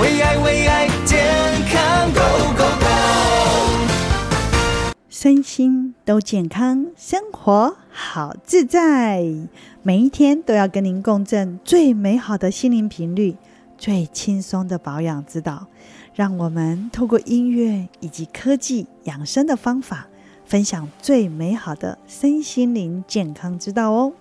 为爱为爱健康 Go Go Go，身心都健康，生活好自在。每一天都要跟您共振最美好的心灵频率，最轻松的保养之道。让我们透过音乐以及科技养生的方法，分享最美好的身心灵健康之道哦。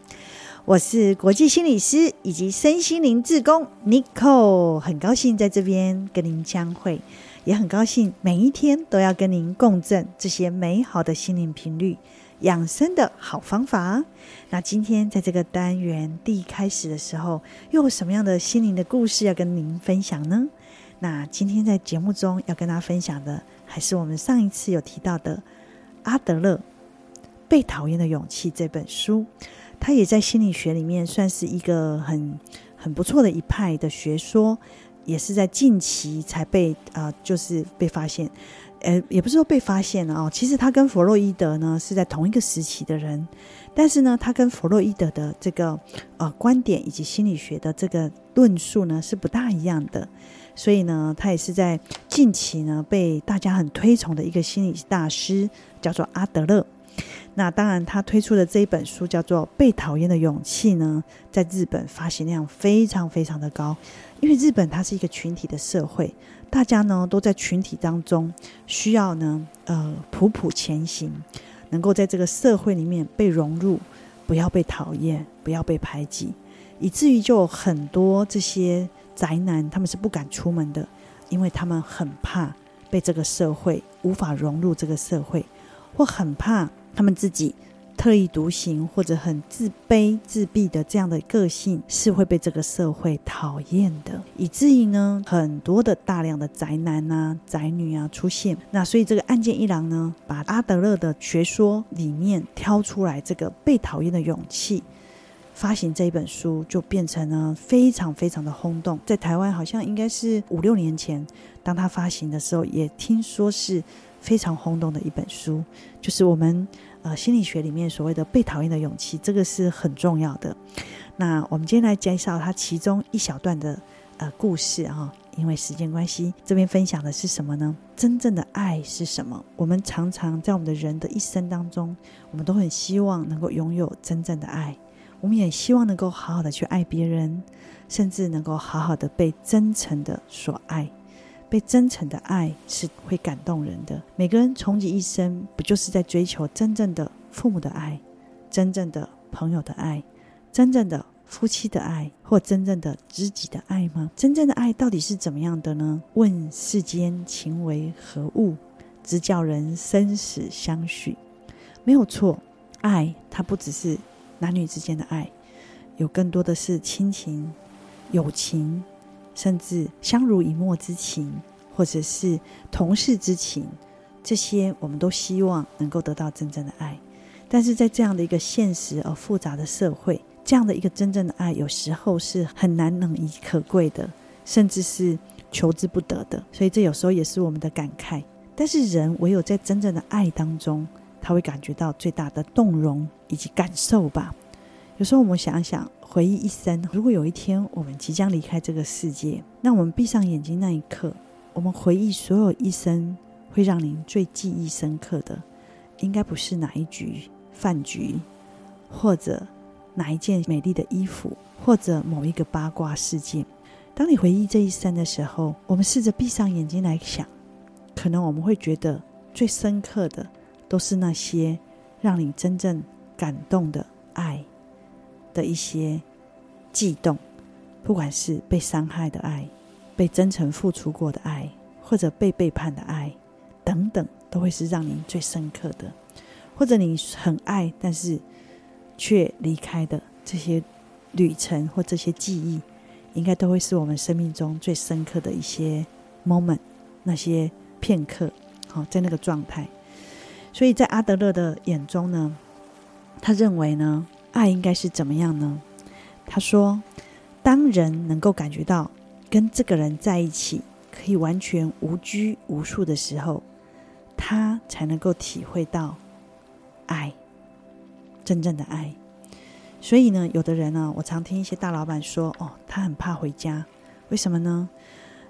我是国际心理师以及身心灵志工 Nico，很高兴在这边跟您相会，也很高兴每一天都要跟您共振这些美好的心灵频率、养生的好方法。那今天在这个单元第一开始的时候，又有什么样的心灵的故事要跟您分享呢？那今天在节目中要跟大家分享的，还是我们上一次有提到的阿德勒《被讨厌的勇气》这本书。他也在心理学里面算是一个很很不错的一派的学说，也是在近期才被啊、就是被发现，呃，也不是说被发现了哦。其实他跟弗洛伊德呢是在同一个时期的人，但是呢，他跟弗洛伊德的这个呃观点以及心理学的这个论述呢是不大一样的，所以呢，他也是在近期呢被大家很推崇的一个心理大师，叫做阿德勒。那当然，他推出的这一本书叫做《被讨厌的勇气》呢，在日本发行量非常非常的高，因为日本它是一个群体的社会，大家呢都在群体当中，需要呢呃普普前行，能够在这个社会里面被融入，不要被讨厌，不要被排挤，以至于就很多这些宅男他们是不敢出门的，因为他们很怕被这个社会无法融入这个社会，或很怕。他们自己特立独行，或者很自卑、自闭的这样的个性，是会被这个社会讨厌的，以至于呢，很多的大量的宅男啊、宅女啊出现。那所以这个案件一郎呢，把阿德勒的学说里面挑出来，这个被讨厌的勇气，发行这一本书，就变成了非常非常的轰动。在台湾好像应该是五六年前，当他发行的时候，也听说是。非常轰动的一本书，就是我们呃心理学里面所谓的被讨厌的勇气，这个是很重要的。那我们今天来介绍它其中一小段的呃故事啊，因为时间关系，这边分享的是什么呢？真正的爱是什么？我们常常在我们的人的一生当中，我们都很希望能够拥有真正的爱，我们也希望能够好好的去爱别人，甚至能够好好的被真诚的所爱。被真诚的爱是会感动人的。每个人穷极一生，不就是在追求真正的父母的爱、真正的朋友的爱、真正的夫妻的爱，或真正的知己的爱吗？真正的爱到底是怎么样的呢？问世间情为何物，直叫人生死相许。没有错，爱它不只是男女之间的爱，有更多的是亲情、友情。甚至相濡以沫之情，或者是同事之情，这些我们都希望能够得到真正的爱。但是在这样的一个现实而复杂的社会，这样的一个真正的爱，有时候是很难能以可贵的，甚至是求之不得的。所以这有时候也是我们的感慨。但是人唯有在真正的爱当中，他会感觉到最大的动容以及感受吧。有时候我们想想。回忆一生，如果有一天我们即将离开这个世界，那我们闭上眼睛那一刻，我们回忆所有一生会让您最记忆深刻的，应该不是哪一局饭局，或者哪一件美丽的衣服，或者某一个八卦事件。当你回忆这一生的时候，我们试着闭上眼睛来想，可能我们会觉得最深刻的，都是那些让你真正感动的。的一些悸动，不管是被伤害的爱，被真诚付出过的爱，或者被背叛的爱，等等，都会是让您最深刻的。或者你很爱，但是却离开的这些旅程或这些记忆，应该都会是我们生命中最深刻的一些 moment，那些片刻，好，在那个状态。所以在阿德勒的眼中呢，他认为呢。爱应该是怎么样呢？他说：“当人能够感觉到跟这个人在一起可以完全无拘无束的时候，他才能够体会到爱，真正的爱。所以呢，有的人呢，我常听一些大老板说：‘哦，他很怕回家，为什么呢？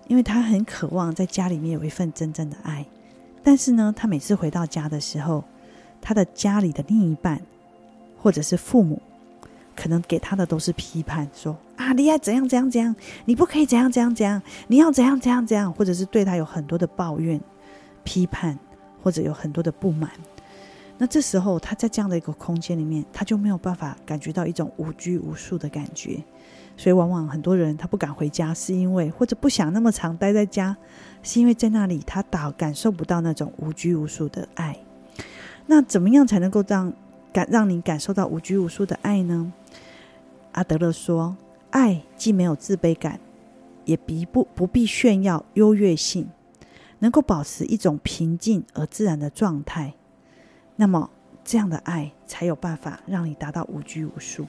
因为他很渴望在家里面有一份真正的爱，但是呢，他每次回到家的时候，他的家里的另一半或者是父母，可能给他的都是批判，说啊，你要怎样怎样怎样，你不可以怎样怎样怎样，你要怎样怎样怎样，或者是对他有很多的抱怨、批判，或者有很多的不满。那这时候他在这样的一个空间里面，他就没有办法感觉到一种无拘无束的感觉。所以往往很多人他不敢回家，是因为或者不想那么长待在家，是因为在那里他导感受不到那种无拘无束的爱。那怎么样才能够让感让你感受到无拘无束的爱呢？阿德勒说：“爱既没有自卑感，也必不不必炫耀优越性，能够保持一种平静而自然的状态。那么，这样的爱才有办法让你达到无拘无束。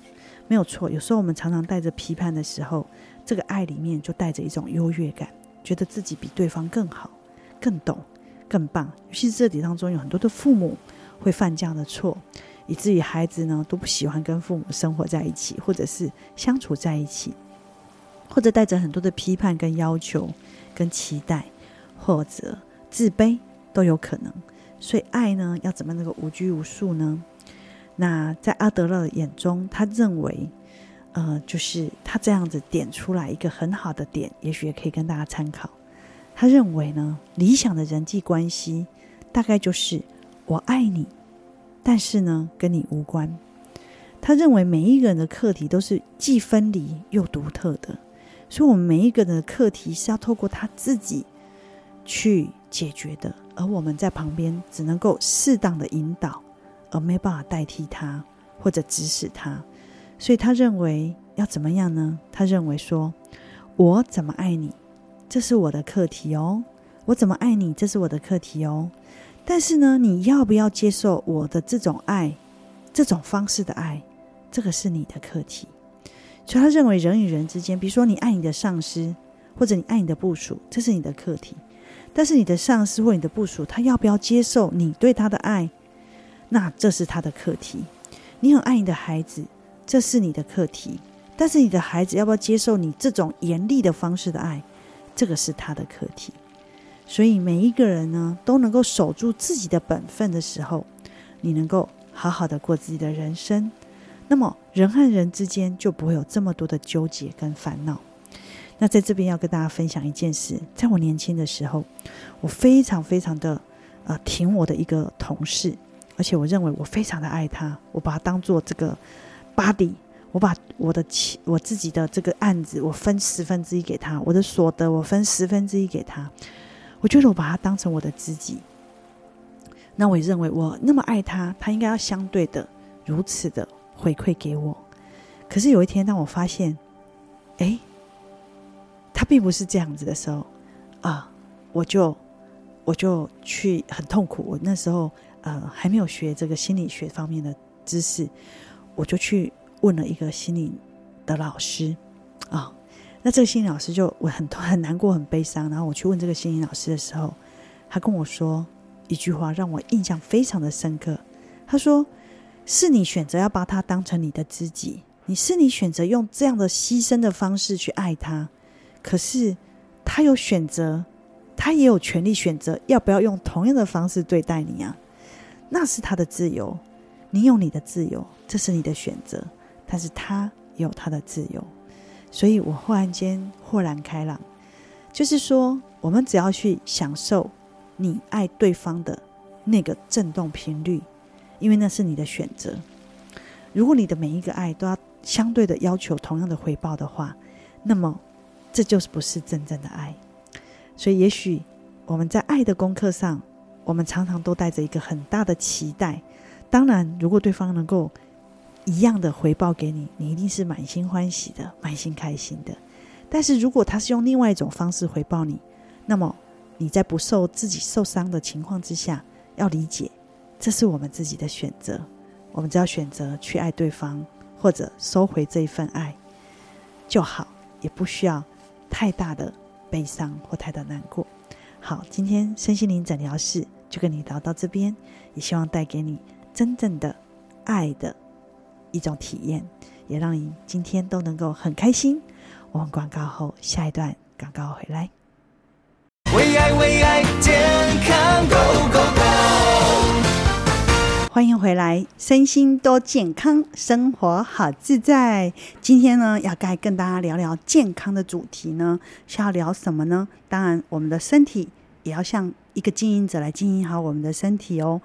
没有错，有时候我们常常带着批判的时候，这个爱里面就带着一种优越感，觉得自己比对方更好、更懂、更棒。尤其是这里当中有很多的父母会犯这样的错。”以至于孩子呢都不喜欢跟父母生活在一起，或者是相处在一起，或者带着很多的批判跟要求、跟期待，或者自卑都有可能。所以爱呢要怎么能够无拘无束呢？那在阿德勒的眼中，他认为，呃，就是他这样子点出来一个很好的点，也许也可以跟大家参考。他认为呢，理想的人际关系大概就是我爱你。但是呢，跟你无关。他认为每一个人的课题都是既分离又独特的，所以，我们每一个人的课题是要透过他自己去解决的，而我们在旁边只能够适当的引导，而没办法代替他或者指使他。所以，他认为要怎么样呢？他认为说，我怎么爱你，这是我的课题哦。我怎么爱你，这是我的课题哦。但是呢，你要不要接受我的这种爱，这种方式的爱，这个是你的课题。所以他认为人与人之间，比如说你爱你的上司，或者你爱你的部属，这是你的课题。但是你的上司或你的部属，他要不要接受你对他的爱，那这是他的课题。你很爱你的孩子，这是你的课题。但是你的孩子要不要接受你这种严厉的方式的爱，这个是他的课题。所以每一个人呢，都能够守住自己的本分的时候，你能够好好的过自己的人生，那么人和人之间就不会有这么多的纠结跟烦恼。那在这边要跟大家分享一件事，在我年轻的时候，我非常非常的呃挺我的一个同事，而且我认为我非常的爱他，我把他当做这个 buddy，我把我的钱我自己的这个案子，我分十分之一给他，我的所得我分十分之一给他。我觉得我把他当成我的知己，那我也认为我那么爱他，他应该要相对的如此的回馈给我。可是有一天，当我发现，哎，他并不是这样子的时候，啊，我就我就去很痛苦。我那时候呃还没有学这个心理学方面的知识，我就去问了一个心理的老师啊。那这个心理老师就我很很难过很悲伤，然后我去问这个心理老师的时候，他跟我说一句话让我印象非常的深刻。他说：“是你选择要把他当成你的知己，你是你选择用这样的牺牲的方式去爱他，可是他有选择，他也有权利选择要不要用同样的方式对待你啊，那是他的自由，你有你的自由，这是你的选择，但是他有他的自由。”所以我忽然间豁然开朗，就是说，我们只要去享受你爱对方的那个震动频率，因为那是你的选择。如果你的每一个爱都要相对的要求同样的回报的话，那么这就是不是真正的爱。所以，也许我们在爱的功课上，我们常常都带着一个很大的期待。当然，如果对方能够。一样的回报给你，你一定是满心欢喜的，满心开心的。但是如果他是用另外一种方式回报你，那么你在不受自己受伤的情况之下，要理解，这是我们自己的选择。我们只要选择去爱对方，或者收回这一份爱就好，也不需要太大的悲伤或太大难过。好，今天身心灵诊疗室就跟你聊到这边，也希望带给你真正的爱的。一种体验也让你今天都能够很开心。我们广告后下一段广告回来。为爱为爱健康 go go go 欢迎回来身心多健康生活好自在。今天呢要该跟大家聊聊健康的主题呢是要聊什么呢？当然我们的身体也要像一个经营者来经营好我们的身体哦，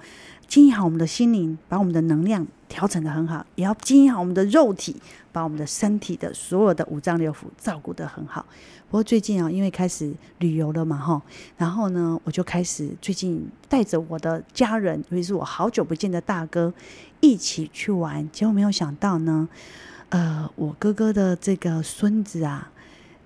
经营好我们的心灵，把我们的能量调整得很好，也要经营好我们的肉体，把我们的身体的所有的五脏六腑照顾得很好。不过最近啊，因为开始旅游了嘛，哈，然后呢，我就开始最近带着我的家人，尤其是我好久不见的大哥，一起去玩。结果没有想到呢，呃，我哥哥的这个孙子啊，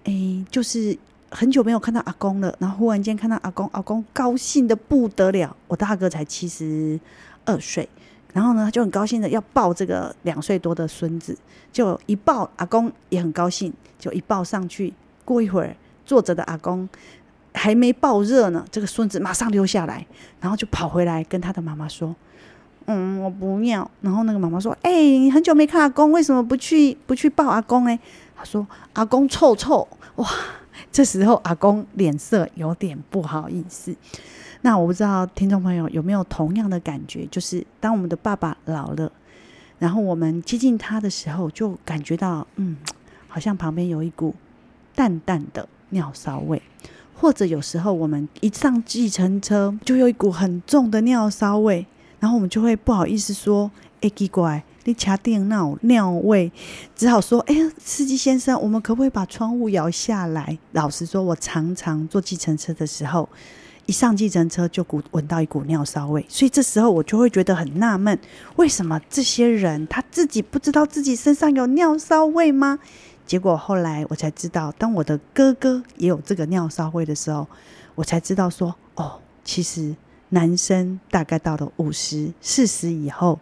诶，就是很久没有看到阿公了，然后忽然间看到阿公，阿公高兴的不得了。我大哥才七十二岁，然后呢，就很高兴的要抱这个两岁多的孙子，就一抱，阿公也很高兴，就一抱上去。过一会儿，坐着的阿公还没抱热呢，这个孙子马上溜下来，然后就跑回来跟他的妈妈说：“嗯，我不要。”然后那个妈妈说：“哎、你很久没看阿公，为什么不去不去抱阿公？”哎，他说：“阿公臭臭。”哇，这时候阿公脸色有点不好意思。那我不知道听众朋友有没有同样的感觉，就是当我们的爸爸老了，然后我们接近他的时候，就感觉到嗯，好像旁边有一股。淡淡的尿骚味，或者有时候我们一上计程车，就有一股很重的尿骚味，然后我们就会不好意思说：“哎，奇怪，你掐定那尿味。”只好说：“哎呀，司机先生，我们可不可以把窗户摇下来？”老实说，我常常坐计程车的时候，一上计程车就股闻到一股尿骚味，所以这时候我就会觉得很纳闷：为什么这些人他自己不知道自己身上有尿骚味吗？结果后来我才知道，当我的哥哥也有这个尿骚味的时候，我才知道说，哦，其实男生大概到了五十、四十以后，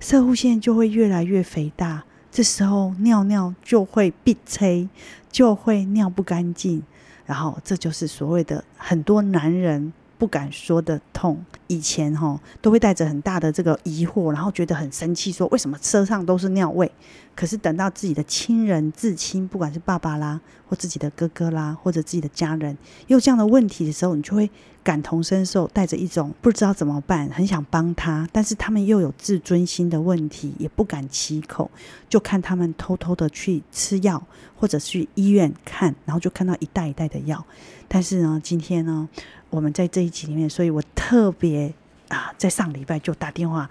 射护腺就会越来越肥大，这时候尿尿就会闭塞，就会尿不干净，然后这就是所谓的很多男人不敢说的痛。以前哈都会带着很大的这个疑惑，然后觉得很生气，说为什么车上都是尿味？可是等到自己的亲人至亲，不管是爸爸啦，或自己的哥哥啦，或者自己的家人，有这样的问题的时候，你就会感同身受，带着一种不知道怎么办，很想帮他，但是他们又有自尊心的问题，也不敢启口，就看他们偷偷的去吃药，或者去医院看，然后就看到一袋一袋的药。但是呢，今天呢，我们在这一集里面，所以我特别啊，在上礼拜就打电话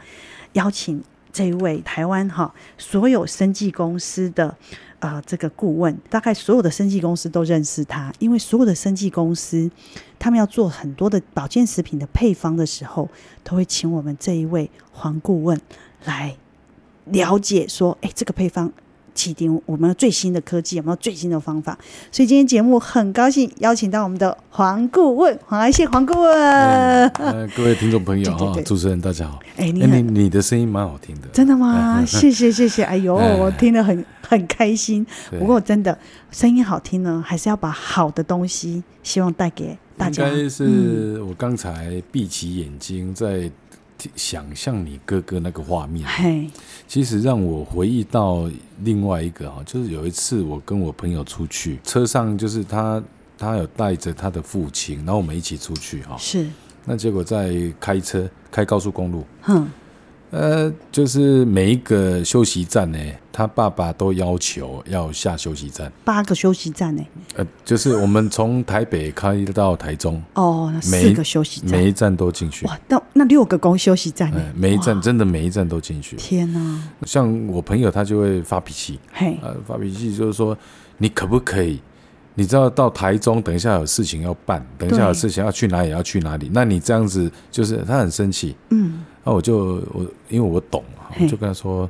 邀请。这一位台湾哈，所有生技公司的呃这个顾问，大概所有的生技公司都认识他，因为所有的生技公司，他们要做很多的保健食品的配方的时候，都会请我们这一位黄顾问来了解说，哎，这个配方。启迪我们最新的科技，有没有最新的方法？所以今天节目很高兴邀请到我们的黄顾问，黄爱谢黄顾问。呃，各位听众朋友哈，主持人大家好。哎，你你你的声音蛮好听的，真的吗？谢谢谢谢。哎呦，我听得很很开心。不过真的声音好听呢，还是要把好的东西希望带给大家。应该是我刚才闭起眼睛在。想象你哥哥那个画面，其实让我回忆到另外一个哈，就是有一次我跟我朋友出去，车上就是他，他有带着他的父亲，然后我们一起出去哈，是，那结果在开车开高速公路，嗯。呃，就是每一个休息站呢，他爸爸都要求要下休息站。八个休息站呢？呃，就是我们从台北开到台中。哦，那四个休息站，每一站都进去。哇，那那六个公休息站呢？每一站真的每一站都进去。天哪！像我朋友他就会发脾气，嘿，呃，发脾气就是说，你可不可以？你知道到台中，等一下有事情要办，等一下有事情要去哪里要去哪里？那你这样子就是他很生气，嗯。那我就我因为我懂嘛，我就跟他说，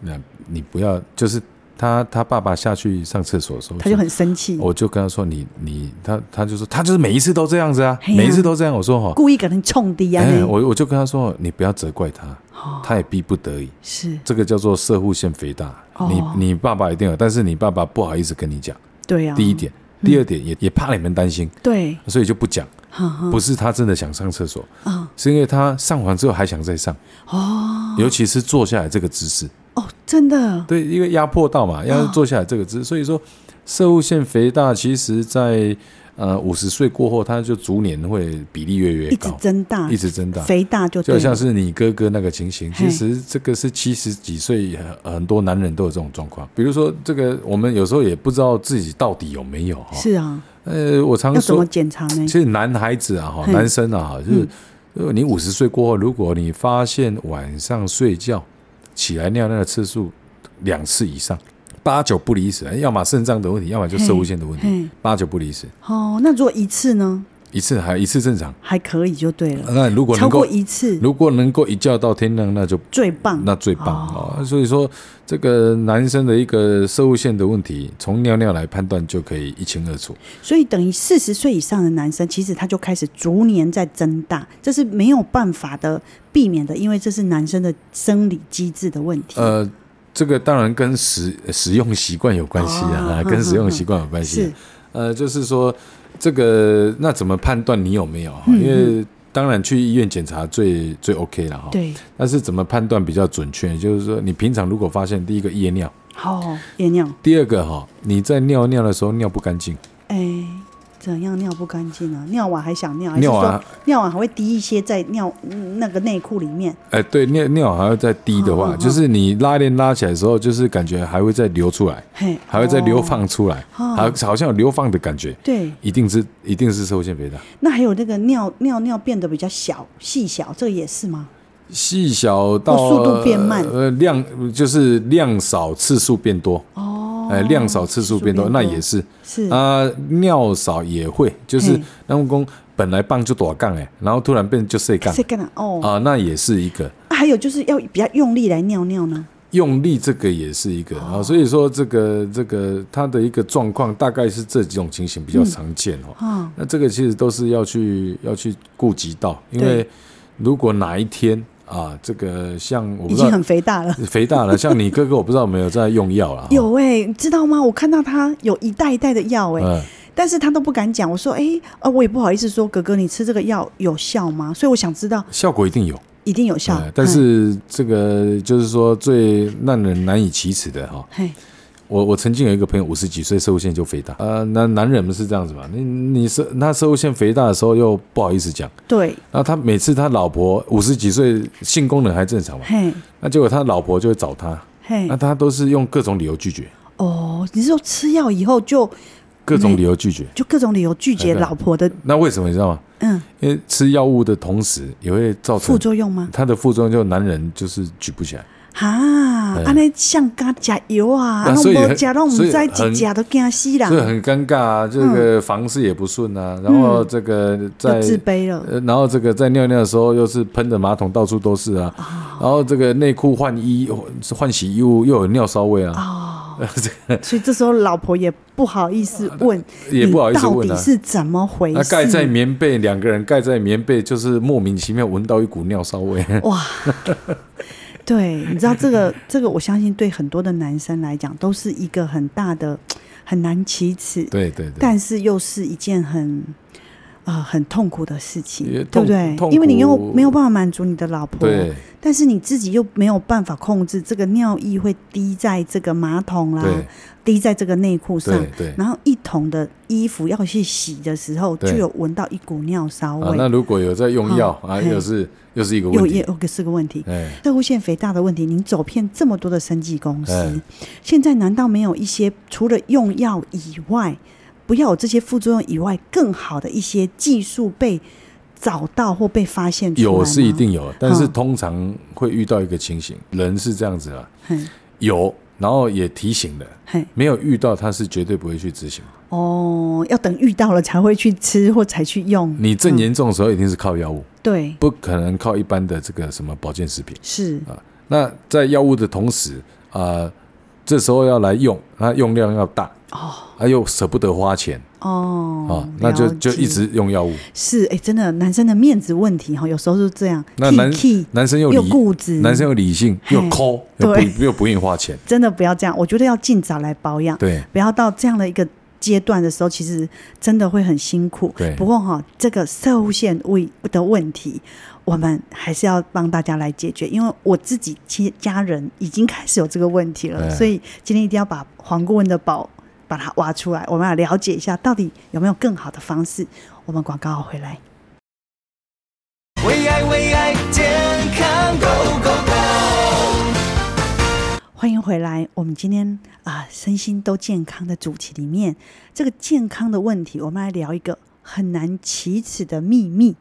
那你不要，就是他他爸爸下去上厕所的时候，他就很生气。我就跟他说，你你他他就说他就是每一次都这样子啊，每一次都这样。我说哈，故意给人冲的呀。我我就跟他说，你不要责怪他，他也逼不得已。是这个叫做射护腺肥大，你你爸爸一定有，但是你爸爸不好意思跟你讲。对呀。第一点，第二点也也怕你们担心，对，所以就不讲。不是他真的想上厕所，是因为他上完之后还想再上哦，尤其是坐下来这个姿势。哦，真的。对，因为压迫到嘛，要坐下来这个姿势，所以说射物腺肥大其实在呃五十岁过后，他就逐年会比例越越高，一直增大，一直增大，肥大就就像是你哥哥那个情形。其实这个是七十几岁很多男人都有这种状况。比如说这个，我们有时候也不知道自己到底有没有哈。是啊，呃，我常说怎么检查呢？其实男孩子啊哈，男生啊就是，你五十岁过后，如果你发现晚上睡觉起来尿尿的次数两次以上。八九不离十，要么肾脏的问题，要么就射物线的问题，八九不离十。哦，那如果一次呢？一次还一次正常，还可以就对了。那如果超过一次，如果能够一觉到天亮，那就最棒，那最棒哦。所以说，这个男生的一个射物线的问题，从尿尿来判断就可以一清二楚。所以等于四十岁以上的男生，其实他就开始逐年在增大，这是没有办法的避免的，因为这是男生的生理机制的问题。呃。这个当然跟使使用习惯有关系啊，跟使用习惯有关系。是，呃，就是说这个那怎么判断你有没有？因为当然去医院检查最最 OK 了哈。对。但是怎么判断比较准确？就是说你平常如果发现第一个夜尿，好夜尿。第二个哈，你在尿尿的时候尿不干净。哎。怎样尿不干净呢？尿完还想尿，尿完尿完还会滴一些在尿那个内裤里面。哎，对，尿尿还要再滴的话，就是你拉链拉起来的时候，就是感觉还会再流出来，还会再流放出来，好，好像有流放的感觉。对，一定是一定是摄护腺肥大。那还有那个尿尿尿变得比较小细小，这个也是吗？细小到速度变慢，呃，量就是量少次数变多。哦。哎，量少次数变多，那也是是。啊，尿少也会，就是那公公本来棒就多杠哎，然后突然变就碎杠，碎杠哦。啊，那也是一个。还有就是要比较用力来尿尿呢，用力这个也是一个啊，所以说这个这个它的一个状况大概是这几种情形比较常见哦。那这个其实都是要去要去顾及到，因为如果哪一天。啊，这个像我已经很肥大了，肥大了。像你哥哥，我不知道有没有在用药了。有哎、欸，你知道吗？我看到他有一袋一袋的药哎、欸，嗯、但是他都不敢讲。我说哎，呃，我也不好意思说，哥哥，你吃这个药有效吗？所以我想知道，效果一定有，一定有效。但是这个就是说最让人难以启齿的哈。我我曾经有一个朋友五十几岁，摄护腺就肥大。呃，男男人们是这样子嘛？你你是他摄护腺肥大的时候又不好意思讲。对。那他每次他老婆五十几岁，性功能还正常嘛？嘿。那结果他老婆就会找他。嘿。那他都是用各种理由拒绝。哦，你是说吃药以后就各种理由拒绝？就各种理由拒绝老婆的。那为什么你知道吗？嗯。因为吃药物的同时也会造成副作用吗？他的副作用就男人就是举不起来。啊，安尼像加加油啊，然后无加拢唔在一加都惊死啦，所以很尴尬啊。这个房事也不顺啊，然后这个在自卑了，然后这个在尿尿的时候又是喷的马桶到处都是啊，然后这个内裤换衣换洗衣物又有尿骚味啊，哦，所以这时候老婆也不好意思问，也不好意思问到底是怎么回事？盖在棉被，两个人盖在棉被，就是莫名其妙闻到一股尿骚味，哇。对，你知道这个 这个，我相信对很多的男生来讲，都是一个很大的 很难启齿，对对对，但是又是一件很啊、呃、很痛苦的事情，痛对不对？因为你又没有办法满足你的老婆，但是你自己又没有办法控制这个尿液会滴在这个马桶啦。滴在这个内裤上，然后一桶的衣服要去洗的时候，就有闻到一股尿骚味。那如果有在用药啊，又是又是一个问题，又是个问题。摄护腺肥大的问题，您走遍这么多的生技公司，现在难道没有一些除了用药以外，不要有这些副作用以外，更好的一些技术被找到或被发现出来？有是一定有，但是通常会遇到一个情形，人是这样子啊，有。然后也提醒了，嘿没有遇到他是绝对不会去执行。哦，要等遇到了才会去吃或才去用。你正严重的时候一定是靠药物，对、嗯，不可能靠一般的这个什么保健食品。是啊，那在药物的同时啊、呃，这时候要来用，它用量要大哦，还又舍不得花钱。哦，哦，那就就一直用药物。是，哎，真的，男生的面子问题哈，有时候是这样。那男男生又又固执，男生又理性，又抠，对，又不愿意花钱。真的不要这样，我觉得要尽早来保养。对，不要到这样的一个阶段的时候，其实真的会很辛苦。对，不过哈，这个摄护腺胃的问题，我们还是要帮大家来解决，因为我自己亲家人已经开始有这个问题了，所以今天一定要把黄顾问的宝。把它挖出来，我们要了解一下到底有没有更好的方式。我们广告回来。为爱为爱健康 Go Go Go！欢迎回来。我们今天啊，身心都健康的主题里面，这个健康的问题，我们来聊一个很难启齿的秘密，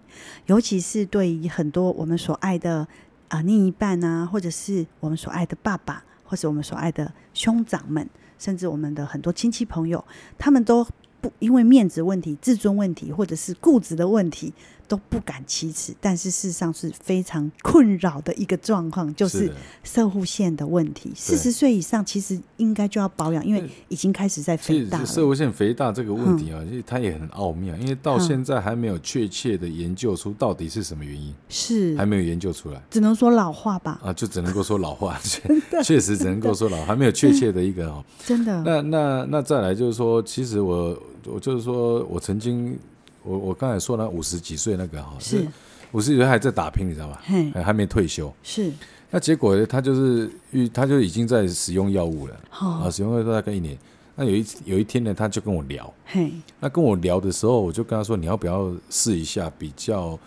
尤其是对于很多我们所爱的啊另一半啊，或者是我们所爱的爸爸，或者我们所爱的兄长们，甚至我们的很多亲戚朋友，他们都不因为面子问题、自尊问题，或者是固执的问题。都不敢启齿，但是事实上是非常困扰的一个状况，就是射护腺的问题。四十岁以上其实应该就要保养，因为已经开始在肥大了。射护腺肥大这个问题啊，其实它也很奥妙，因为到现在还没有确切的研究出到底是什么原因，是还没有研究出来，只能说老化吧。啊，就只能够说老化，确实只能够说老，还没有确切的一个哦。真的。那那那再来就是说，其实我我就是说我曾经。我我刚才说了五十几岁那个哈，是五十几岁还在打拼，你知道吧？还还没退休。是。那结果他就是，他就已经在使用药物了。啊，使用药物大概一年。那有一有一天呢，他就跟我聊。嘿。那跟我聊的时候，我就跟他说：“你要不要试一下比较，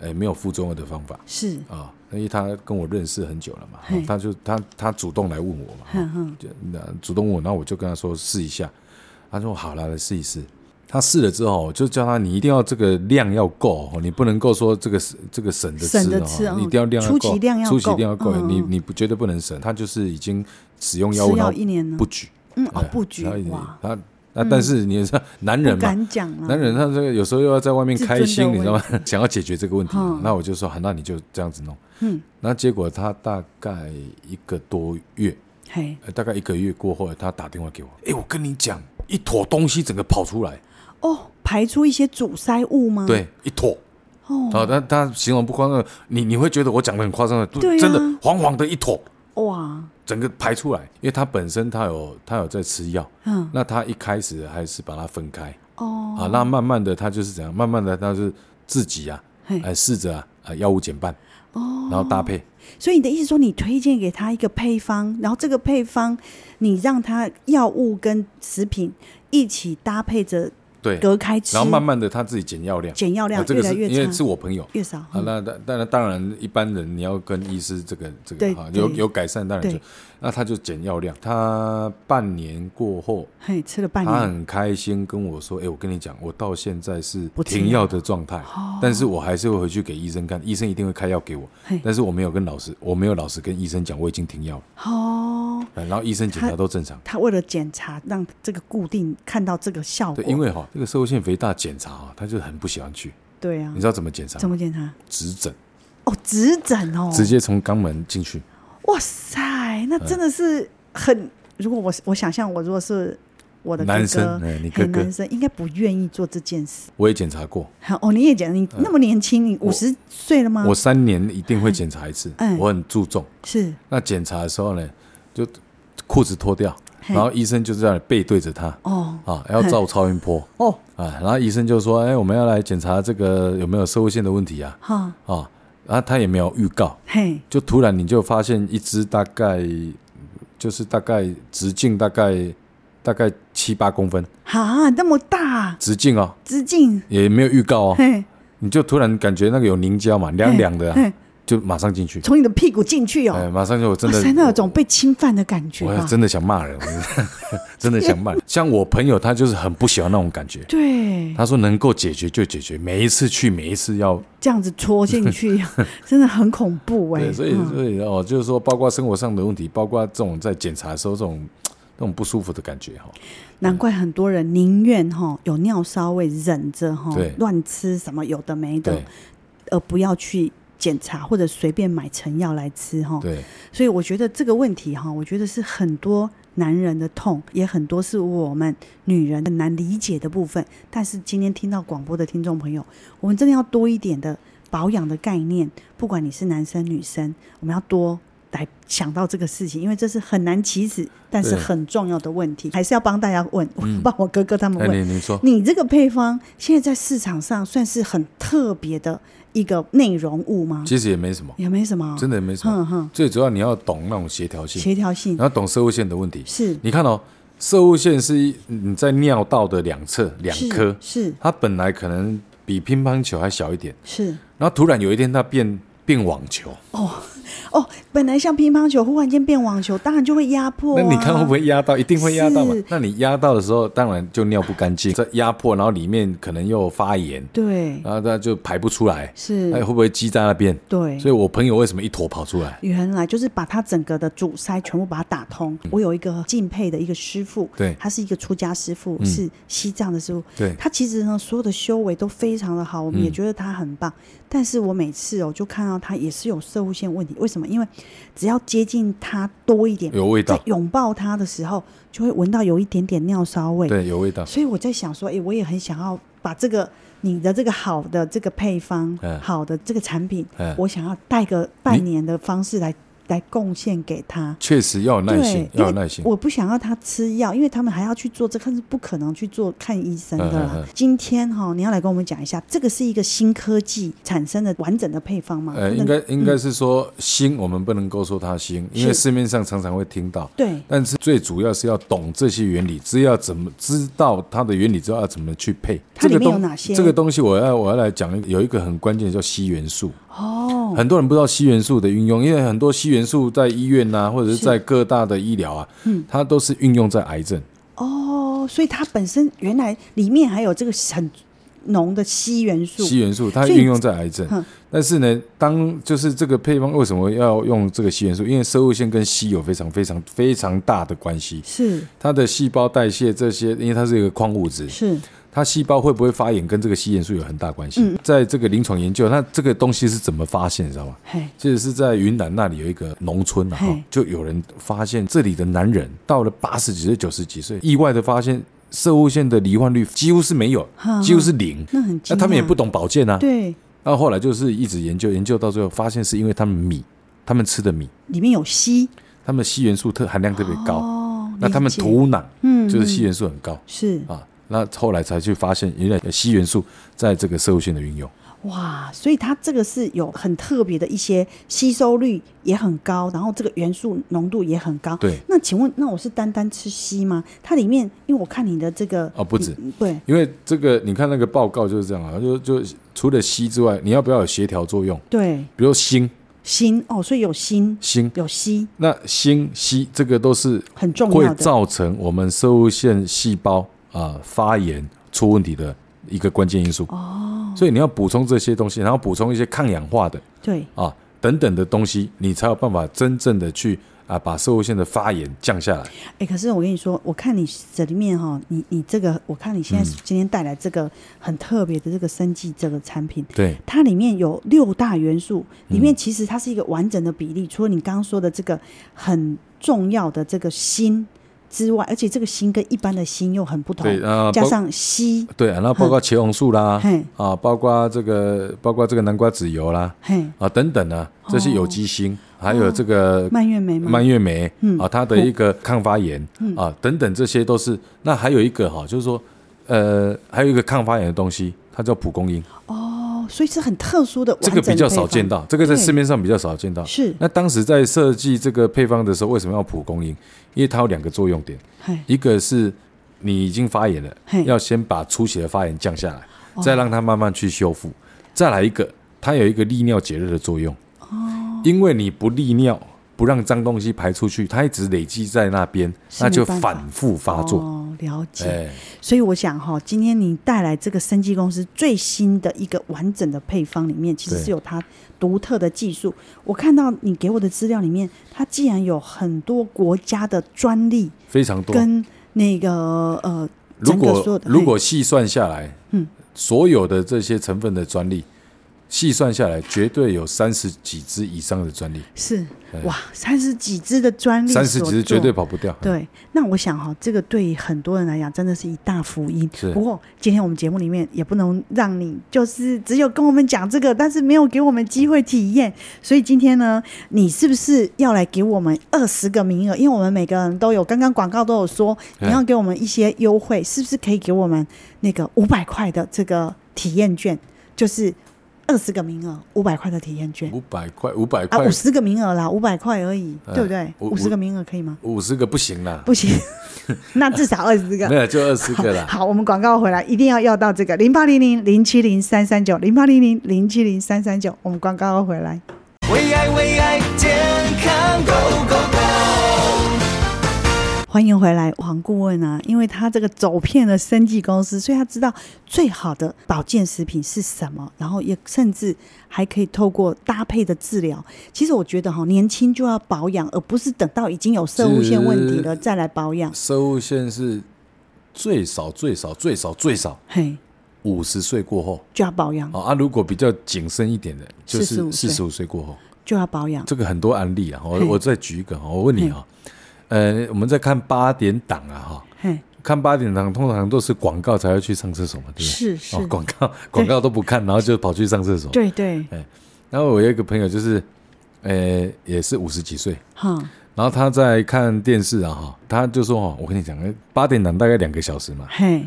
呃，没有副作用的方法？”是。啊，因为他跟我认识很久了嘛，他就他他主动来问我嘛，就那主动问我，然后我就跟他说试一下。他说：“好了，来试一试。”他试了之后，就叫他你一定要这个量要够，你不能够说这个这个省着吃，你一定要量要够，初期量要够，初期量要够，你你不绝对不能省。他就是已经使用药物一年了，不举，嗯哦不举哇，他那但是你说男人嘛，男人他这个有时候又要在外面开心，你知道吗？想要解决这个问题，那我就说好，那你就这样子弄。嗯，那结果他大概一个多月，嘿，大概一个月过后，他打电话给我，哎，我跟你讲，一坨东西整个跑出来。哦，排出一些阻塞物吗？对，一坨。哦，好，他他形容不夸张，你你会觉得我讲的很夸张的，对，真的黄黄的一坨。哇，整个排出来，因为他本身他有他有在吃药，嗯，那他一开始还是把它分开。哦，啊，那慢慢的他就是怎样，慢慢的他是自己啊，哎试着啊，啊，药物减半，哦，然后搭配。所以你的意思说，你推荐给他一个配方，然后这个配方你让他药物跟食品一起搭配着。对，隔开吃，然后慢慢的他自己减药量，减药量越来越，因为是我朋友。越少。啊，那当当然当然一般人你要跟医师这个这个啊有有改善当然就，那他就减药量。他半年过后，嘿，吃了半年，他很开心跟我说：“哎，我跟你讲，我到现在是停药的状态，但是我还是会回去给医生看，医生一定会开药给我。但是我没有跟老师，我没有老实跟医生讲我已经停药了。哦，然后医生检查都正常。他为了检查，让这个固定看到这个效果。对，因为哈。这个摄护腺肥大检查啊，他就很不喜欢去。对啊，你知道怎么检查？怎么检查？指诊。哦，指诊哦，直接从肛门进去。哇塞，那真的是很……如果我我想象，我如果是我的男生，你哥哥，男生应该不愿意做这件事。我也检查过。好哦，你也检，你那么年轻，你五十岁了吗？我三年一定会检查一次，嗯我很注重。是。那检查的时候呢，就裤子脱掉。然后医生就在那里背对着他，哦，啊，要照超音波，哦，啊，然后医生就说，哎，我们要来检查这个有没有社会线的问题啊，哈，啊，然后他也没有预告，嘿，就突然你就发现一只大概就是大概直径大概大概七八公分，啊，那么大，直径哦，直径。也没有预告哦，嘿，你就突然感觉那个有凝胶嘛，凉凉的。就马上进去，从你的屁股进去哦，哎，马上就真的，那种被侵犯的感觉，我真的想骂人，真的想骂。像我朋友，他就是很不喜欢那种感觉。对，他说能够解决就解决，每一次去，每一次要这样子戳进去，真的很恐怖哎。所以，所以哦，就是说，包括生活上的问题，包括这种在检查的时候，这种那种不舒服的感觉哈。难怪很多人宁愿哈有尿骚味忍着哈，乱吃什么有的没的，而不要去。检查或者随便买成药来吃哈，对，所以我觉得这个问题哈，我觉得是很多男人的痛，也很多是我们女人很难理解的部分。但是今天听到广播的听众朋友，我们真的要多一点的保养的概念，不管你是男生女生，我们要多来想到这个事情，因为这是很难启齿，但是很重要的问题，还是要帮大家问，帮我哥哥他们问。你你说，你这个配方现在在市场上算是很特别的。一个内容物吗？其实也没什么，也没什么，真的也没什么。最主要你要懂那种协调性，协调性，然后懂社会线的问题。是，你看哦，射物线是你在尿道的两侧两颗，是它本来可能比乒乓球还小一点，是，然后突然有一天它变变网球，哦。哦，本来像乒乓球，忽然间变网球，当然就会压迫、啊。那你看会不会压到？一定会压到嘛。那你压到的时候，当然就尿不干净，这压迫，然后里面可能又发炎，对，然后它就排不出来，是，那会不会积在那边？对。所以我朋友为什么一坨跑出来？原来就是把他整个的阻塞全部把它打通。嗯、我有一个敬佩的一个师傅，对，他是一个出家师傅，嗯、是西藏的师傅，对，他其实呢所有的修为都非常的好，我们也觉得他很棒。嗯、但是我每次哦就看到他也是有射物线问题，为什么？因为只要接近它多一点，有味道。在拥抱它的时候，就会闻到有一点点尿骚味。对，有味道。所以我在想说，哎、欸，我也很想要把这个你的这个好的这个配方，嗯、好的这个产品，嗯、我想要带个半年的方式来。来贡献给他，确实要有耐心，要有耐心。我不想要他吃药，因为他们还要去做这个，是不可能去做看医生的啦。今天哈，你要来跟我们讲一下，这个是一个新科技产生的完整的配方吗？呃，应该应该是说新，我们不能够说它新，因为市面上常常会听到。对，但是最主要是要懂这些原理，知要怎么知道它的原理，知道要怎么去配。它里面有哪些？这个东西我要我要来讲，有一个很关键的叫硒元素。哦，很多人不知道硒元素的运用，因为很多硒元素在医院呐、啊，或者是在各大的医疗啊，嗯，它都是运用在癌症。哦，所以它本身原来里面还有这个很浓的硒元素。硒元素它运用在癌症，但是呢，当就是这个配方为什么要用这个硒元素？因为生物腺跟硒有非常非常非常大的关系。是它的细胞代谢这些，因为它是一个矿物质。是。它细胞会不会发炎，跟这个硒元素有很大关系。嗯、在这个临床研究，那这个东西是怎么发现，你知道吗？嘿其实是在云南那里有一个农村啊，嘿就有人发现这里的男人到了八十几岁、九十几岁，意外的发现色物腺的罹患率几乎是没有，几乎是零。那很，那他们也不懂保健啊。对。那后后来就是一直研究，研究到最后发现是因为他们米，他们吃的米里面有硒，他们硒元素特含量特别高。哦。那他们土壤，嗯，就是硒元素很高。是啊。那后来才去发现，原来硒元素在这个生物线的运用。哇，所以它这个是有很特别的一些吸收率也很高，然后这个元素浓度也很高。对。那请问，那我是单单吃硒吗？它里面，因为我看你的这个哦，不止。对。因为这个，你看那个报告就是这样啊，就就除了硒之外，你要不要有协调作用？对。比如锌。锌哦，所以有锌。锌有硒。那锌、硒这个都是很重要的，会造成我们生物腺细胞。啊，发炎出问题的一个关键因素。哦，所以你要补充这些东西，然后补充一些抗氧化的，对。啊，等等的东西，你才有办法真正的去啊，把社会腺的发炎降下来。哎，可是我跟你说，我看你这里面哈，你你这个，我看你现在今天带来这个很特别的这个生技这个产品，对，它里面有六大元素，里面其实它是一个完整的比例，除了你刚刚说的这个很重要的这个锌。之外，而且这个锌跟一般的锌又很不同，对啊，加上硒，对，然后包括茄红素啦，啊，包括这个，包括这个南瓜籽油啦，嘿。啊等等啊，这些有机锌，还有这个蔓越莓，蔓越莓，嗯。啊，它的一个抗发炎，啊等等，这些都是。那还有一个哈，就是说，呃，还有一个抗发炎的东西，它叫蒲公英。所以是很特殊的，这个比较少见到，这个在市面上比较少见到。是。那当时在设计这个配方的时候，为什么要蒲公英？因为它有两个作用点，一个是你已经发炎了，要先把出血的发炎降下来，再让它慢慢去修复。再来一个，它有一个利尿解热的作用。哦。因为你不利尿，不让脏东西排出去，它一直累积在那边，那就反复发作。了解，欸、所以我想哈，今天你带来这个生技公司最新的一个完整的配方里面，其实是有它独特的技术。我看到你给我的资料里面，它既然有很多国家的专利，非常多，跟那个呃，如果如果细算下来，嗯，所有的这些成分的专利。细算下来，绝对有三十几支以上的专利。是哇，三十几支的专利，三十几支绝对跑不掉。对，那我想哈，这个对很多人来讲，真的是一大福音。是。不过今天我们节目里面也不能让你就是只有跟我们讲这个，但是没有给我们机会体验。所以今天呢，你是不是要来给我们二十个名额？因为我们每个人都有，刚刚广告都有说，你要给我们一些优惠，是不是可以给我们那个五百块的这个体验券？就是。二十个名额，五百块的体验券。五百块，五百块，五十个名额啦，五百块而已，对不对？五十个名额可以吗？五十个不行啦，不行，那至少二十个。没有，就二十个啦。好，我们广告回来，一定要要到这个零八零零零七零三三九零八零零零七零三三九。我们广告回来。为爱为爱健康 Go！欢迎回来，黄顾问啊，因为他这个走遍了生技公司，所以他知道最好的保健食品是什么，然后也甚至还可以透过搭配的治疗。其实我觉得哈，年轻就要保养，而不是等到已经有生物线问题了再来保养。生物线是最少最少最少最少，嘿，五十岁过后就要保养。啊，如果比较谨慎一点的，就是四十五岁过后就要保养。这个很多案例啊，我我再举一个，我问你啊。呃，我们在看八点档啊，哈，看八点档通常都是广告才会去上厕所嘛，对不对？是是，广告广告都不看，然后就跑去上厕所。对对。哎，然后我有一个朋友，就是，呃，也是五十几岁，哈，然后他在看电视啊，哈，他就说，哦，我跟你讲，八点档大概两个小时嘛，嘿，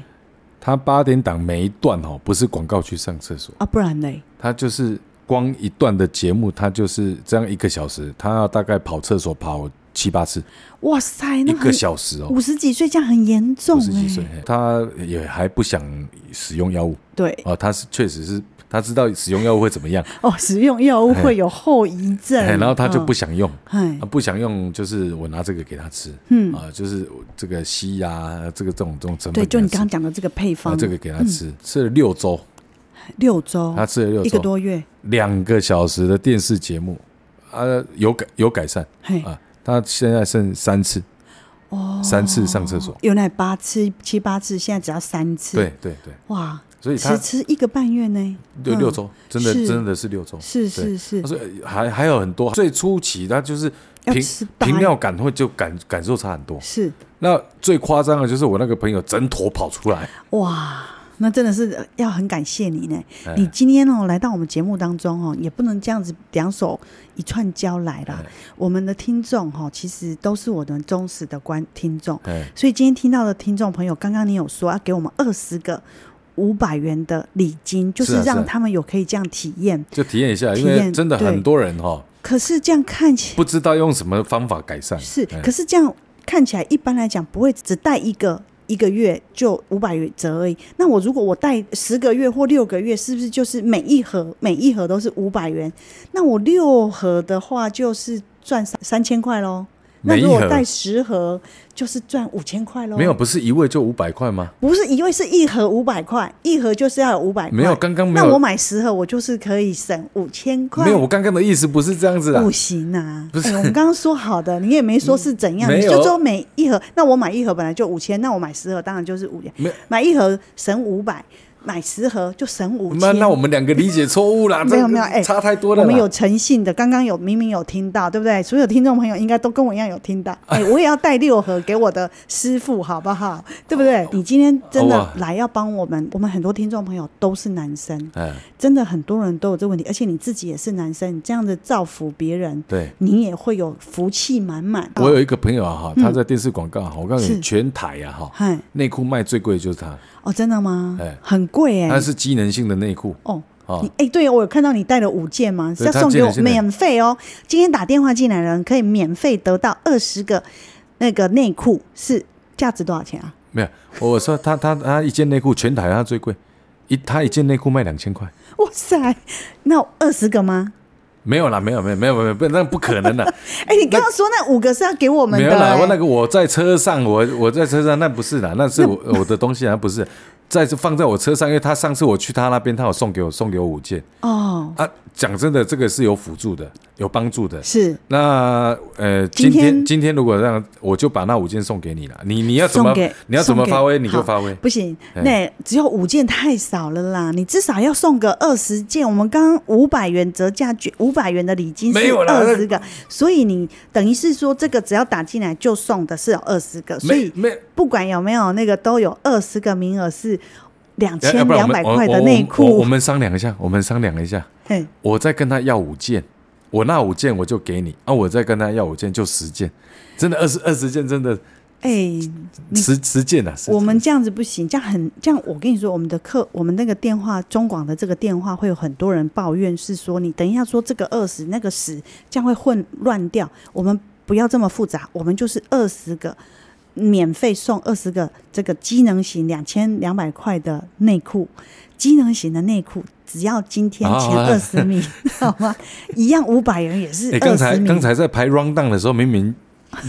他八点档每一段哦，不是广告去上厕所啊，不然呢？他就是光一段的节目，他就是这样一个小时，他要大概跑厕所跑。七八次，哇塞，那一个小时哦，五十几岁这样很严重。五十几岁，他也还不想使用药物。对，哦，他是确实是，他知道使用药物会怎么样。哦，使用药物会有后遗症，然后他就不想用。哎，不想用，就是我拿这个给他吃。嗯啊，就是这个西呀，这个这种这种成分。对，就你刚刚讲的这个配方，这个给他吃，吃了六周。六周，他吃了六周，一个多月，两个小时的电视节目，啊，有改有改善。嘿啊。他现在剩三次，哦，三次上厕所，原来八次七八次，现在只要三次。对对对，哇！所以他只吃一个半月呢，六六周，真的真的是六周，是是是。他说还还有很多，最初期他就是平平尿感会就感感受差很多，是。那最夸张的就是我那个朋友整坨跑出来，哇！那真的是要很感谢你呢。你今天哦来到我们节目当中哦，也不能这样子两手一串交来啦。我们的听众哈，其实都是我的忠实的观听众。所以今天听到的听众朋友，刚刚你有说要给我们二十个五百元的礼金，就是让他们有可以这样体验，就体验一下，因为真的很多人哈。可是这样看起来不知道用什么方法改善。是，可是这样看起来一般来讲不会只带一个。一个月就五百元折而已。那我如果我带十个月或六个月，是不是就是每一盒每一盒都是五百元？那我六盒的话就是赚三三千块喽。那如果带十盒，就是赚五千块喽。没有，不是一位就五百块吗？不是一位，是一盒五百块，一盒就是要有五百块。没有，刚刚没有。那我买十盒，我就是可以省五千块。没有，我刚刚的意思不是这样子啊。不行啊，不是、欸、我们刚刚说好的，你也没说是怎样，嗯、你就说每一盒。那我买一盒本来就五千，那我买十盒当然就是五千。没有，买一盒省五百。买十盒就省五千，那那我们两个理解错误了，没有没有，哎，差太多了。我们有诚信的，刚刚有明明有听到，对不对？所有听众朋友应该都跟我一样有听到。哎，我也要带六盒给我的师傅，好不好？对不对？你今天真的来要帮我们，我们很多听众朋友都是男生，哎，真的很多人都有这个问题，而且你自己也是男生，你这样子造福别人，对，你也会有福气满满。我有一个朋友啊，哈，他在电视广告，我告诉你，全台呀，哈，内裤卖最贵的就是他。哦，真的吗？哎，很贵哎。它是机能性的内裤哦。哦，哎，对，我有看到你带了五件吗？是要送给我免费哦。今天打电话进来的人可以免费得到二十个那个内裤，是价值多少钱啊？没有，我说他他他一件内裤全台他最贵，一他一件内裤卖两千块。哇塞，那二十个吗？没有啦，没有没有没有没有，不那不可能的。哎，你刚刚说那五个是要给我们的？没有啦，我那个我在车上，我我在车上，那不是的，那是我我的东西，啊不是。在这放在我车上，因为他上次我去他那边，他有送给我送给我五件。哦。啊，讲真的，这个是有辅助的，有帮助的。是。那呃，今天今天？如果让我就把那五件送给你了，你你要怎么你要怎么发挥？你就发挥，不行，那只有五件太少了啦，你至少要送个二十件。我们刚刚五百元折价券，五百元的礼金是二十个，所以你等于是说这个只要打进来就送的是有二十个，所以不管有没有那个都有二十个名额是。两千两百块的内裤，我们商量一下，我们商量一下。嘿，我再跟他要五件，我那五件我就给你，啊，我再跟他要五件就十件，真的二十二十件，真的哎，实实践了。我们这样子不行，这样很这样。我跟你说，我们的客，我们那个电话中广的这个电话会有很多人抱怨，是说你等一下说这个二十那个十，这样会混乱掉。我们不要这么复杂，我们就是二十个免费送二十个这个机能型两千两百块的内裤，机能型的内裤，只要今天前二十名，好吗？一样五百元也是。哎，刚才刚才在排 round down 的时候，明明。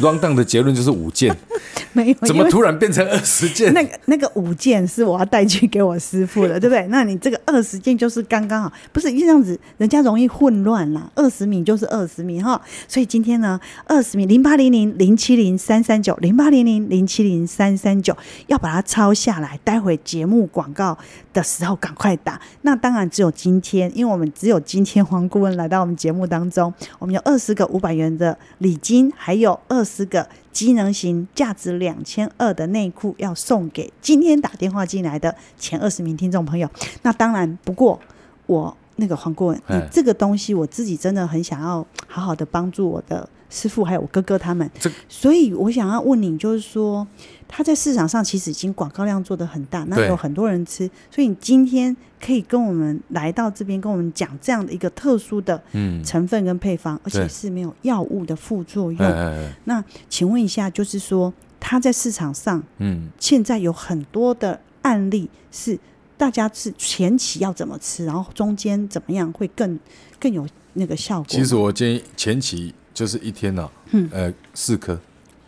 Run down 的结论就是五件，没有，怎么突然变成二十件？那个那个五件是我要带去给我师傅的，对不对？那你这个二十件就是刚刚好，不是这样子，人家容易混乱啦。二十米就是二十米哈，所以今天呢，二十米零八零零零七零三三九零八零零零七零三三九要把它抄下来，待会节目广告的时候赶快打。那当然只有今天，因为我们只有今天黄顾问来到我们节目当中，我们有二十个五百元的礼金，还有。二十个机能型、价值两千二的内裤要送给今天打电话进来的前二十名听众朋友。那当然，不过我那个黄顾问，这个东西我自己真的很想要好好的帮助我的师傅，还有我哥哥他们。所以我想要问你，就是说。他在市场上其实已经广告量做得很大，那有很多人吃，所以你今天可以跟我们来到这边，跟我们讲这样的一个特殊的成分跟配方，而且是没有药物的副作用。那请问一下，就是说他在市场上，嗯，现在有很多的案例是大家是前期要怎么吃，然后中间怎么样会更更有那个效果？其实我建议前期就是一天呢，嗯，呃，四颗。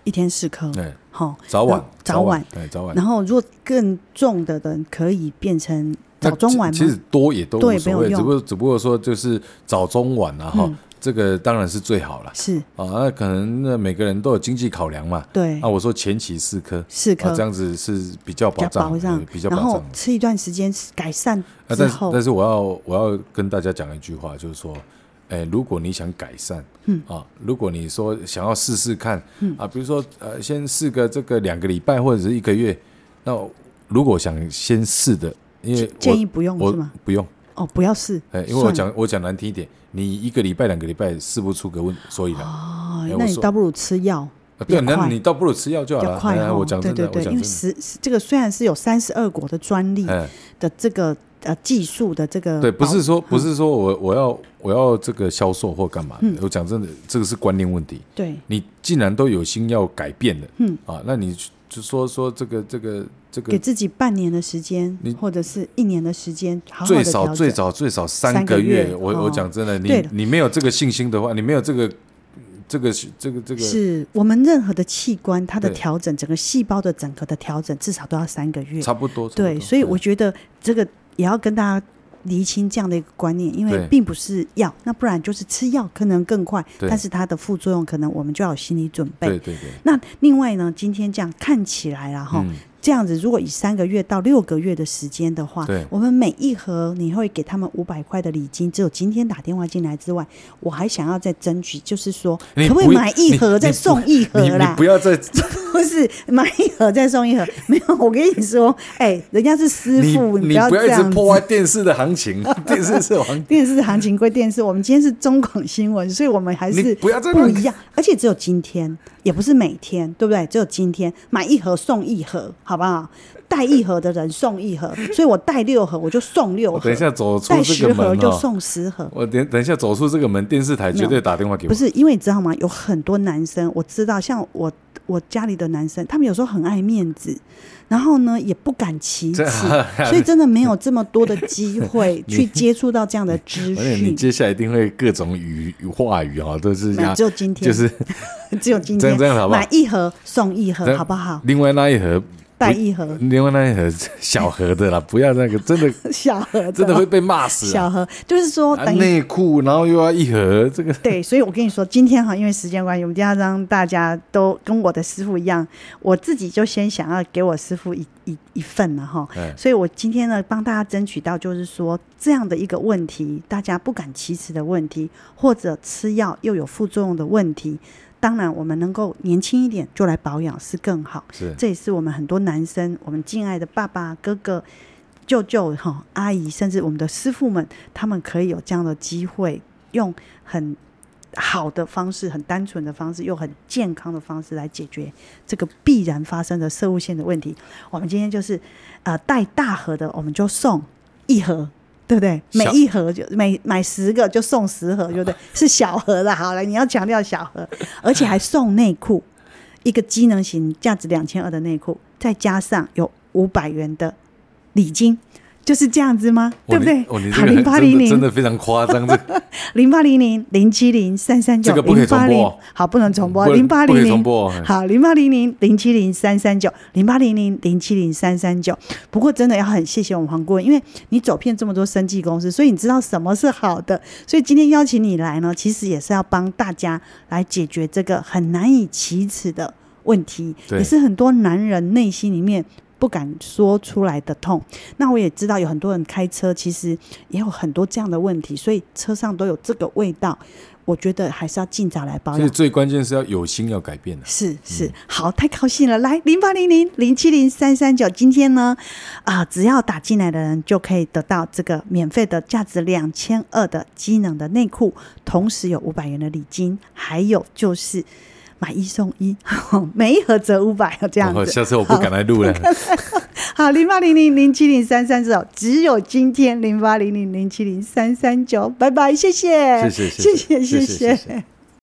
一天四颗，对，好，早晚，早晚，对，早晚。然后，如果更重的人，可以变成早中晚吗？其实多也都无所谓，只不过只不过说就是早中晚啊，哈，这个当然是最好了。是啊，那可能那每个人都有经济考量嘛。对。那我说前期四颗，四颗这样子是比较保障，比较保障。然后吃一段时间改善之后，但是我要我要跟大家讲一句话，就是说。哎，如果你想改善，嗯啊，如果你说想要试试看，嗯啊，比如说呃，先试个这个两个礼拜或者是一个月，那如果想先试的，因为建议不用是吗？不用哦，不要试。哎，因为我讲我讲难听一点，你一个礼拜两个礼拜试不出个问，所以呢，哦，那你倒不如吃药。对，那你倒不如吃药就好了。快我讲真的，对对对，因为十这个虽然是有三十二国的专利的这个。呃，技术的这个对，不是说不是说我我要我要这个销售或干嘛的，我讲真的，这个是观念问题。对，你既然都有心要改变的，嗯啊，那你就说说这个这个这个，给自己半年的时间，你或者是一年的时间，最少最少最少三个月。我我讲真的，你你没有这个信心的话，你没有这个这个这个这个，是我们任何的器官它的调整，整个细胞的整个的调整，至少都要三个月，差不多。对，所以我觉得这个。也要跟大家厘清这样的一个观念，因为并不是药，那不然就是吃药可能更快，但是它的副作用可能我们就要有心理准备。对对对。那另外呢，今天这样看起来了哈。嗯这样子，如果以三个月到六个月的时间的话，我们每一盒你会给他们五百块的礼金。只有今天打电话进来之外，我还想要再争取，就是说，可不可以买一盒再送一盒啦？你不要再 不是买一盒再送一盒，没有。我跟你说，哎，人家是师傅，你不要这样一直破坏电视的行情。电视是行，电视行情归电视。我们今天是中广新闻，所以我们还是不要这不一样。而且只有今天。也不是每天，对不对？只有今天买一盒送一盒，好不好？带一盒的人送一盒，所以我带六盒，我就送六盒。等一下走出这个门，带十盒就送十盒。我等等一下走出这个门，电视台绝对打电话给我。不是因为你知道吗？有很多男生，我知道，像我我家里的男生，他们有时候很爱面子。然后呢，也不敢启齿，所以真的没有这么多的机会 去接触到这样的资讯。你接下来一定会各种语话语啊，都是只有今天，就是只有今天，这样好不好？买一盒送一盒，好不好？另外那一盒。带一盒，另外那一盒小盒的啦，不要那个真的 小盒，真的会被骂死。小盒。就是说，等内裤，然后又要一盒，这个。对，所以我跟你说，今天哈，因为时间关系，我们今天要让大家都跟我的师傅一样，我自己就先想要给我师傅一一一份了哈，所以我今天呢，帮大家争取到，就是说这样的一个问题，大家不敢启齿的问题，或者吃药又有副作用的问题。当然，我们能够年轻一点就来保养是更好。是，这也是我们很多男生，我们敬爱的爸爸、哥哥、舅舅、哈阿姨，甚至我们的师傅们，他们可以有这样的机会，用很好的方式，很单纯的方式，又很健康的方式来解决这个必然发生的射物线的问题。我们今天就是呃带大盒的，我们就送一盒，对不对？每一盒就每买十个就送十盒，对不对？是小盒的，好了，你要强调小盒，而且还送内裤，一个机能型价值两千二的内裤，再加上有五百元的礼金。就是这样子吗？对不对？好，零八零零真的非常夸张。这 零八零零零七零三三九，这个不可以重播。好，不能重播。零八零零好，零八零零零七零三三九，零八零零零七零三三九。不过真的要很谢谢我们黄顾问，因为你走遍这么多生技公司，所以你知道什么是好的。所以今天邀请你来呢，其实也是要帮大家来解决这个很难以启齿的问题，也是很多男人内心里面。不敢说出来的痛，那我也知道有很多人开车，其实也有很多这样的问题，所以车上都有这个味道。我觉得还是要尽早来保养。所以最关键是要有心要改变的。是是，嗯、好，太高兴了！来零八零零零七零三三九，今天呢啊、呃，只要打进来的人就可以得到这个免费的价值两千二的机能的内裤，同时有五百元的礼金，还有就是。买一送一，每一盒折五百，这样子。哦，下次我不敢来录了。好，零八零零零七零三三九，只有今天零八零零零七零三三九，拜拜，谢谢，谢谢，谢谢，谢谢。谢谢谢谢。